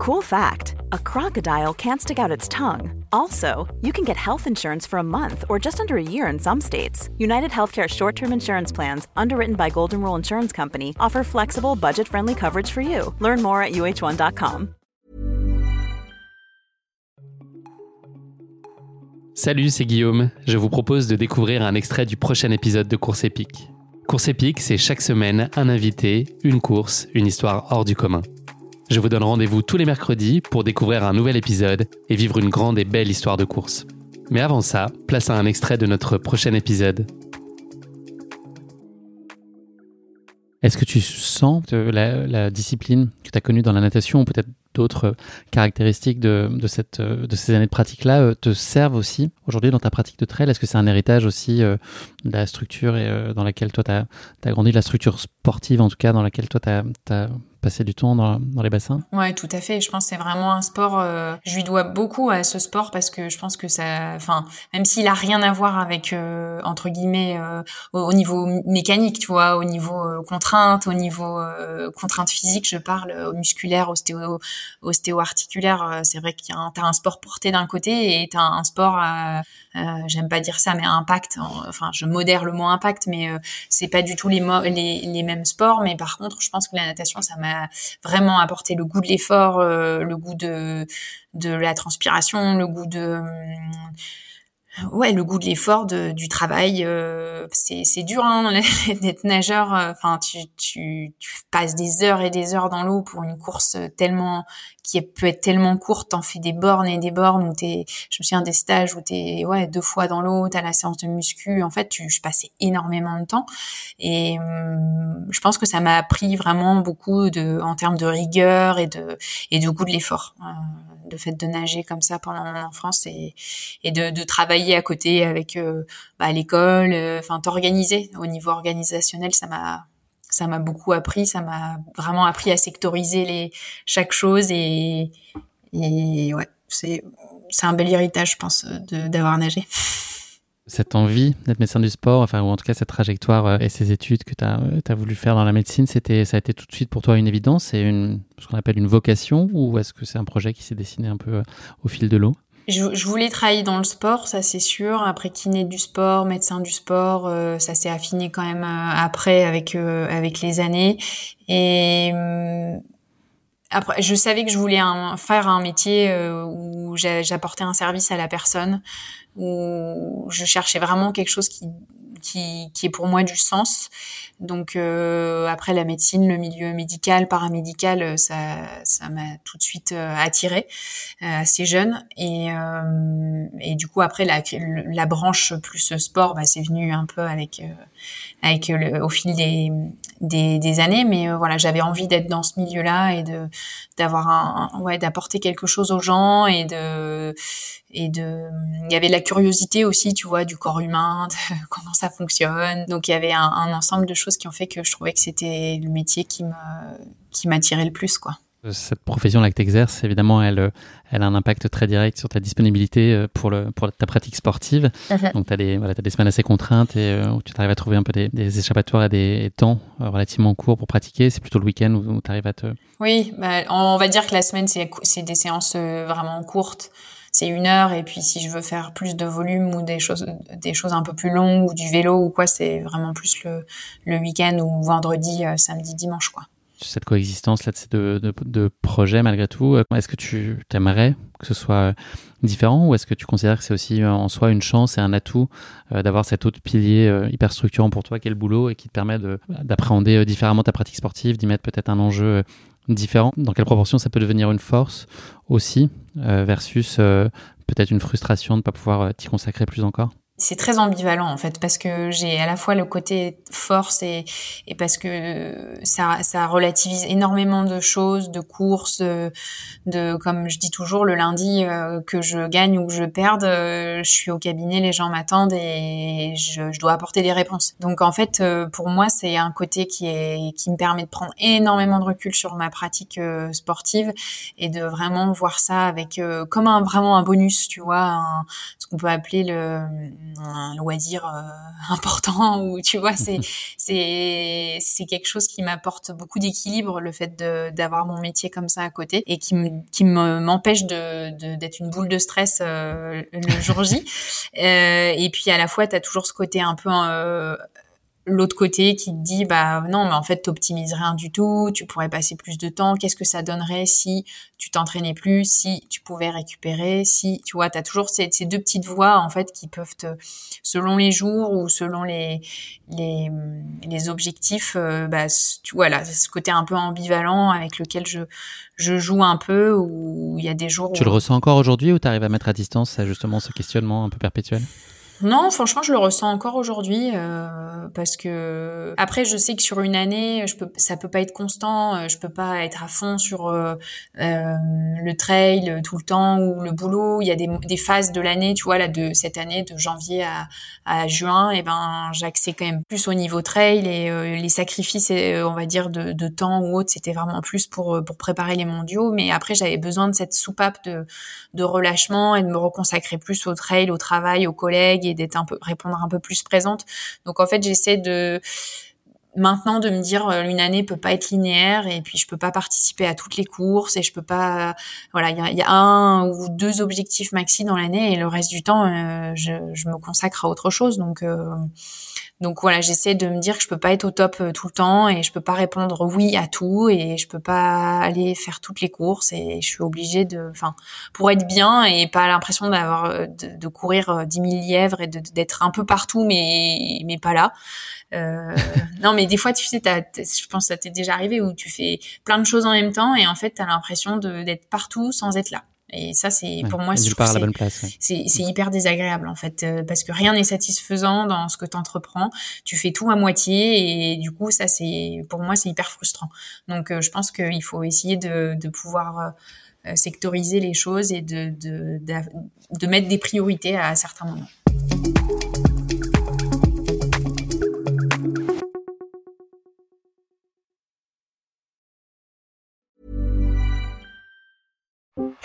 Cool fact a crocodile can't stick out its tongue. Also, you can get health insurance for a month or just under a year in some states. United Healthcare short term insurance plans, underwritten by Golden Rule Insurance Company, offer flexible, budget friendly coverage for you. Learn more at uh1.com. Salut, c'est Guillaume. Je vous propose de découvrir un extrait du prochain épisode de Course épique. Course épique, c'est chaque semaine un invité, une course, une histoire hors du commun. Je vous donne rendez-vous tous les mercredis pour découvrir un nouvel épisode et vivre une grande et belle histoire de course. Mais avant ça, place à un extrait de notre prochain épisode. Est-ce que tu sens que la, discipline que tu as connue dans la natation, ou peut-être d'autres caractéristiques de, cette, de ces années de pratique-là, euh, te servent aussi aujourd'hui dans ta pratique de trail? Est-ce que c'est un héritage aussi euh, de la structure euh, dans laquelle toi tu as, grandi, la structure sportive en tout cas, dans laquelle toi tu as, passer du temps dans, les bassins Ouais, tout à fait. Je pense que c'est vraiment un sport. Euh, je lui dois beaucoup à ce sport parce que je pense que ça, enfin, même s'il a rien à voir avec euh, entre guillemets euh, au, niveau mécanique, tu vois, au niveau contrainte, au niveau contrainte physique, je parle musculaire, ostéo, ostéo-articulaire. c'est vrai qu'il y a un, t'as un sport porté d'un côté et t'as un sport j'aime pas dire ça, mais impact. Enfin, je modère le mot impact, mais c'est pas du tout les, les, les mêmes sports. Mais par contre, je pense que la natation, ça m'a vraiment apporté le goût de l'effort, euh, le goût de de la transpiration, le goût de ouais le goût de l'effort du travail euh, c'est dur hein, d'être nageur euh, enfin tu, tu, tu passes des heures et des heures dans l'eau pour une course tellement qui peut être tellement courte t'en fais des bornes et des bornes où t'es je me souviens des stages où t'es ouais deux fois dans l'eau t'as la séance de muscu. En fait tu je passais énormément de temps. Et hum, je pense que ça m'a appris vraiment beaucoup de en termes de rigueur et de et de goût de l'effort. Euh, le fait de nager comme ça pendant mon enfance et, et de, de travailler à côté avec euh, bah, l'école, euh, enfin t'organiser au niveau organisationnel, ça m'a ça m'a beaucoup appris, ça m'a vraiment appris à sectoriser les chaque chose et, et ouais, c'est c'est un bel héritage, je pense, d'avoir nagé cette envie d'être médecin du sport, enfin, ou en tout cas cette trajectoire euh, et ces études que tu as, euh, voulu faire dans la médecine, ça a été tout de suite pour toi une évidence C'est une, ce qu'on appelle une vocation ou est-ce que c'est un projet qui s'est dessiné un peu euh, au fil de l'eau? Je, voulais travailler dans le sport, ça c'est sûr. Après kiné du sport, médecin du sport, ça s'est affiné quand même après avec avec les années. Et après, je savais que je voulais faire un métier où j'apportais un service à la personne où je cherchais vraiment quelque chose qui, qui, qui est pour moi du sens. Donc euh, après la médecine, le milieu médical, paramédical, euh, ça, ça m'a tout de suite euh, attiré euh, assez jeune. Et, et du coup après la, la branche plus sport, bah, c'est venu un peu avec avec le, au fil des, des, des années. Mais voilà, j'avais envie d'être dans ce milieu-là et de d'avoir un, ouais d'apporter quelque chose aux gens et de et de il y avait la curiosité aussi tu vois du corps humain de comment ça fonctionne. Donc il y avait un, un, ensemble de choses qui ont fait que je trouvais que c'était le métier qui me qui m'attirait le plus quoi. Cette profession là que tu exerces évidemment elle elle a un impact très direct sur ta disponibilité euh, pour le pour ta pratique sportive. Uh-huh. donc tu as des voilà as des semaines assez contraintes et euh, où tu arrives à trouver un peu des, des échappatoires et des temps euh, relativement courts pour pratiquer. C'est plutôt le week-end où, tu arrives à te oui bah, on va dire que la semaine c'est des séances vraiment courtes c'est une heure et puis si je veux faire plus de volume ou des choses des choses un peu plus longues ou du vélo ou quoi c'est vraiment plus le, le week-end ou vendredi euh, samedi dimanche quoi. Cette coexistence là de ces deux, de, projets malgré tout. Euh, est-ce que tu t'aimerais que ce soit différent ou est-ce que tu considères que c'est aussi en soi une chance et un atout euh, d'avoir cet autre pilier hyper structurant pour toi qui est le boulot et qui te permet d'appréhender différemment ta pratique sportive, d'y mettre peut-être un enjeu différent. Dans quelle proportion ça peut devenir une force aussi euh, versus euh, peut-être une frustration de ne pas pouvoir euh, t'y consacrer plus encore? C'est très ambivalent en fait parce que j'ai à la fois le côté force et, et parce que ça, ça relativise énormément de choses, de courses, de, comme je dis toujours le lundi euh, que je gagne ou que je perde, euh, je suis au cabinet, les gens m'attendent et je, je, dois apporter des réponses. Donc en fait euh, pour moi c'est un côté qui est qui me permet de prendre énormément de recul sur ma pratique sportive et de vraiment voir ça avec comme un vraiment un bonus, tu vois, ce qu'on peut appeler le un loisir euh, important ou tu vois c'est c'est c'est quelque chose qui m'apporte beaucoup d'équilibre le fait de d'avoir mon métier comme ça à côté et qui me qui m'empêche de d'être une boule de stress euh, le jour J. Euh, et puis à la fois tu as toujours ce côté un peu l'autre côté qui te dit bah non mais en fait t'optimises rien du tout tu pourrais passer plus de temps qu'est-ce que ça donnerait si tu t'entraînais plus si tu pouvais récupérer si tu vois t'as toujours ces, ces, deux petites voix en fait qui peuvent te selon les jours ou selon les les, les objectifs euh, bah tu vois là ce côté un peu ambivalent avec lequel je je joue un peu ou il y a des jours tu le ressens encore aujourd'hui ou tu arrives à mettre à distance justement ce questionnement un peu perpétuel? Non, franchement, je le ressens encore aujourd'hui euh, parce que après, je sais que sur une année, je peux, ça peut pas être constant. Euh, je peux pas être à fond sur euh, le trail tout le temps ou le boulot. Il y a des, phases de l'année, tu vois, là de cette année, de janvier à, juin, et eh ben, j'axais quand même plus au niveau trail et les sacrifices, on va dire, de, temps ou autre, c'était vraiment plus pour préparer les mondiaux. Mais après, j'avais besoin de cette soupape de de relâchement et de me reconsacrer plus au trail, au travail, aux collègues d'être un peu répondre un peu plus présente. Donc en fait, j'essaie de maintenant de me dire euh, une année peut pas être linéaire et puis je peux pas participer à toutes les courses et je peux pas voilà il y a, y a, un ou deux objectifs maxi dans l'année et le reste du temps euh, je, je, me consacre à autre chose donc euh, donc voilà, j'essaie de me dire que je peux pas être au top euh, tout le temps et je peux pas répondre oui à tout et je peux pas aller faire toutes les courses et je suis obligée de, enfin, pour être bien et pas l'impression d'avoir euh, de, courir 10 euh, 000 lièvres et d'être un peu partout mais mais pas là. Euh, non mais des fois tu sais, je pense que ça t'est déjà arrivé où tu fais plein de choses en même temps et en fait t'as l'impression d'être partout sans être là. Et ça, c'est pour moi, c'est la bonne place. C'est hyper désagréable en fait, euh, parce que rien n'est satisfaisant dans ce que tu entreprends. Tu fais tout à moitié et du coup, ça, c'est pour moi, c'est hyper frustrant. Donc, euh, je pense qu'il faut essayer de, de pouvoir euh, sectoriser les choses et de, de, de, de mettre des priorités à certains moments.